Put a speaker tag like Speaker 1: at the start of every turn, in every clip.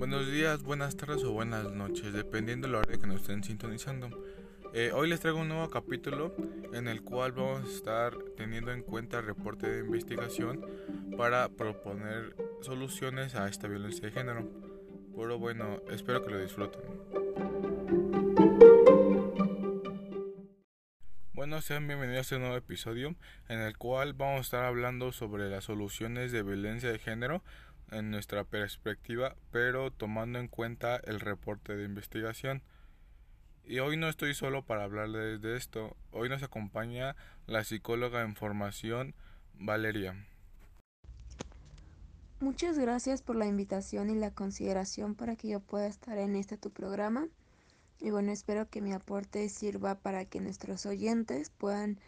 Speaker 1: Buenos días, buenas tardes o buenas noches, dependiendo de la hora que nos estén sintonizando. Eh, hoy les traigo un nuevo capítulo en el cual vamos a estar teniendo en cuenta el reporte de investigación para proponer soluciones a esta violencia de género. Pero bueno, espero que lo disfruten. Bueno, sean bienvenidos a este nuevo episodio en el cual vamos a estar hablando sobre las soluciones de violencia de género en nuestra perspectiva, pero tomando en cuenta el reporte de investigación. Y hoy no estoy solo para hablarles de esto, hoy nos acompaña la psicóloga en formación Valeria.
Speaker 2: Muchas gracias por la invitación y la consideración para que yo pueda estar en este tu programa. Y bueno, espero que mi aporte sirva para que nuestros oyentes puedan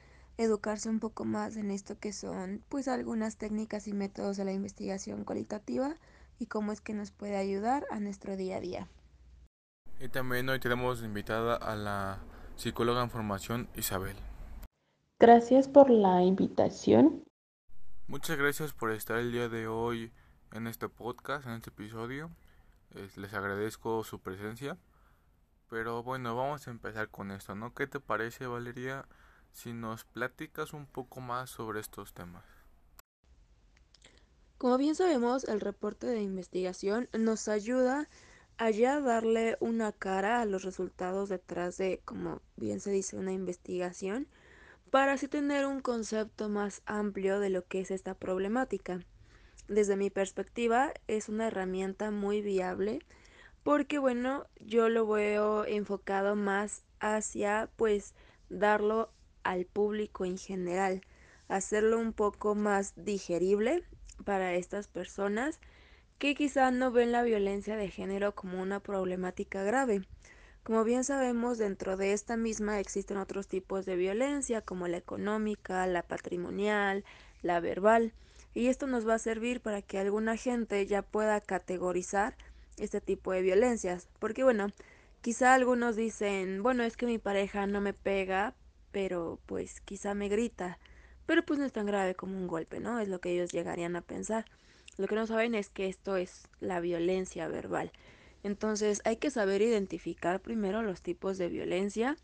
Speaker 2: educarse un poco más en esto que son pues algunas técnicas y métodos de la investigación cualitativa y cómo es que nos puede ayudar a nuestro día a día.
Speaker 1: Y también hoy tenemos invitada a la psicóloga en formación Isabel.
Speaker 3: Gracias por la invitación.
Speaker 1: Muchas gracias por estar el día de hoy en este podcast, en este episodio. les agradezco su presencia. Pero bueno, vamos a empezar con esto, ¿no? ¿Qué te parece, Valeria? Si nos platicas un poco más sobre estos temas.
Speaker 2: Como bien sabemos, el reporte de investigación nos ayuda a ya darle una cara a los resultados detrás de, como bien se dice, una investigación, para así tener un concepto más amplio de lo que es esta problemática. Desde mi perspectiva, es una herramienta muy viable porque, bueno, yo lo veo enfocado más hacia, pues, darlo al público en general, hacerlo un poco más digerible para estas personas que quizá no ven la violencia de género como una problemática grave. Como bien sabemos, dentro de esta misma existen otros tipos de violencia, como la económica, la patrimonial, la verbal, y esto nos va a servir para que alguna gente ya pueda categorizar este tipo de violencias, porque bueno, quizá algunos dicen, bueno, es que mi pareja no me pega, pero pues quizá me grita, pero pues no es tan grave como un golpe, ¿no? Es lo que ellos llegarían a pensar. Lo que no saben es que esto es la violencia verbal. Entonces hay que saber identificar primero los tipos de violencia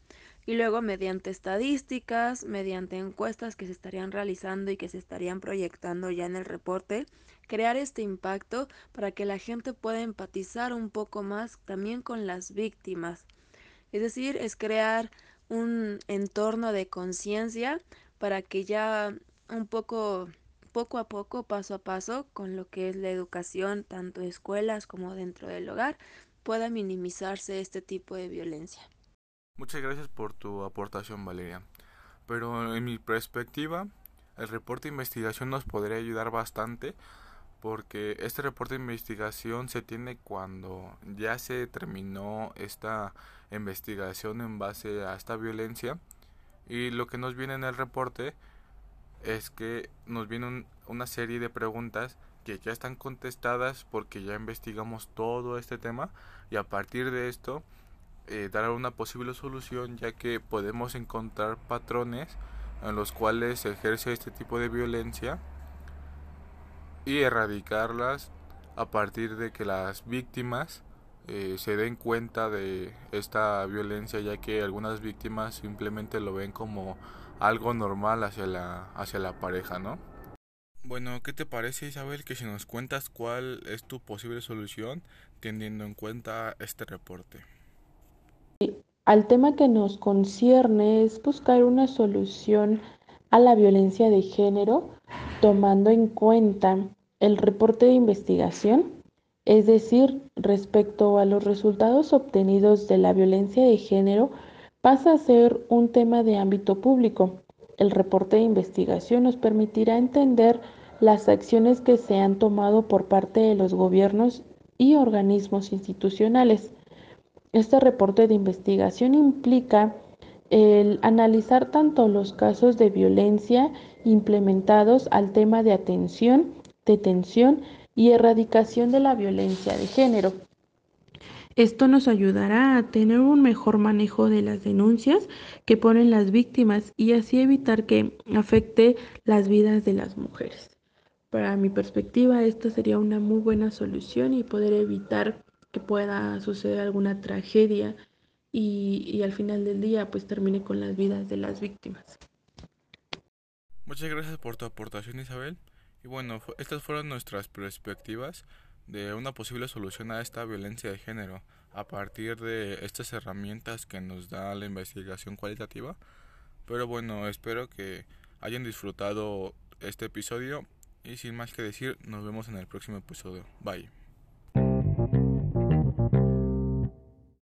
Speaker 2: y luego mediante estadísticas, mediante encuestas que se estarían realizando y que se estarían proyectando ya en el reporte, crear este impacto para que la gente pueda empatizar un poco más también con las víctimas. Es decir, es crear un entorno de conciencia para que ya un poco poco a poco, paso a paso, con lo que es la educación, tanto en escuelas como dentro del hogar, pueda minimizarse este tipo de violencia.
Speaker 1: Muchas gracias por tu aportación, Valeria. Pero en mi perspectiva, el reporte de investigación nos podría ayudar bastante porque este reporte de investigación se tiene cuando ya se terminó esta investigación en base a esta violencia. Y lo que nos viene en el reporte es que nos viene una serie de preguntas que ya están contestadas porque ya investigamos todo este tema. Y a partir de esto eh, dar una posible solución ya que podemos encontrar patrones en los cuales se ejerce este tipo de violencia y erradicarlas a partir de que las víctimas eh, se den cuenta de esta violencia ya que algunas víctimas simplemente lo ven como algo normal hacia la, hacia la pareja, ¿no? Bueno, ¿qué te parece Isabel que si nos cuentas cuál es tu posible solución teniendo en cuenta este reporte?
Speaker 3: Al tema que nos concierne es buscar una solución a la violencia de género tomando en cuenta el reporte de investigación, es decir, respecto a los resultados obtenidos de la violencia de género, pasa a ser un tema de ámbito público. El reporte de investigación nos permitirá entender las acciones que se han tomado por parte de los gobiernos y organismos institucionales. Este reporte de investigación implica el analizar tanto los casos de violencia implementados al tema de atención detención y erradicación de la violencia de género. Esto nos ayudará a tener un mejor manejo de las denuncias que ponen las víctimas y así evitar que afecte las vidas de las mujeres. Para mi perspectiva, esta sería una muy buena solución y poder evitar que pueda suceder alguna tragedia y, al final del día pues termine con las vidas de las víctimas.
Speaker 1: Muchas gracias por tu aportación Isabel. Y bueno, estas fueron nuestras perspectivas de una posible solución a esta violencia de género a partir de estas herramientas que nos da la investigación cualitativa. Pero bueno, espero que hayan disfrutado este episodio y sin más que decir, nos vemos en el próximo episodio. Bye.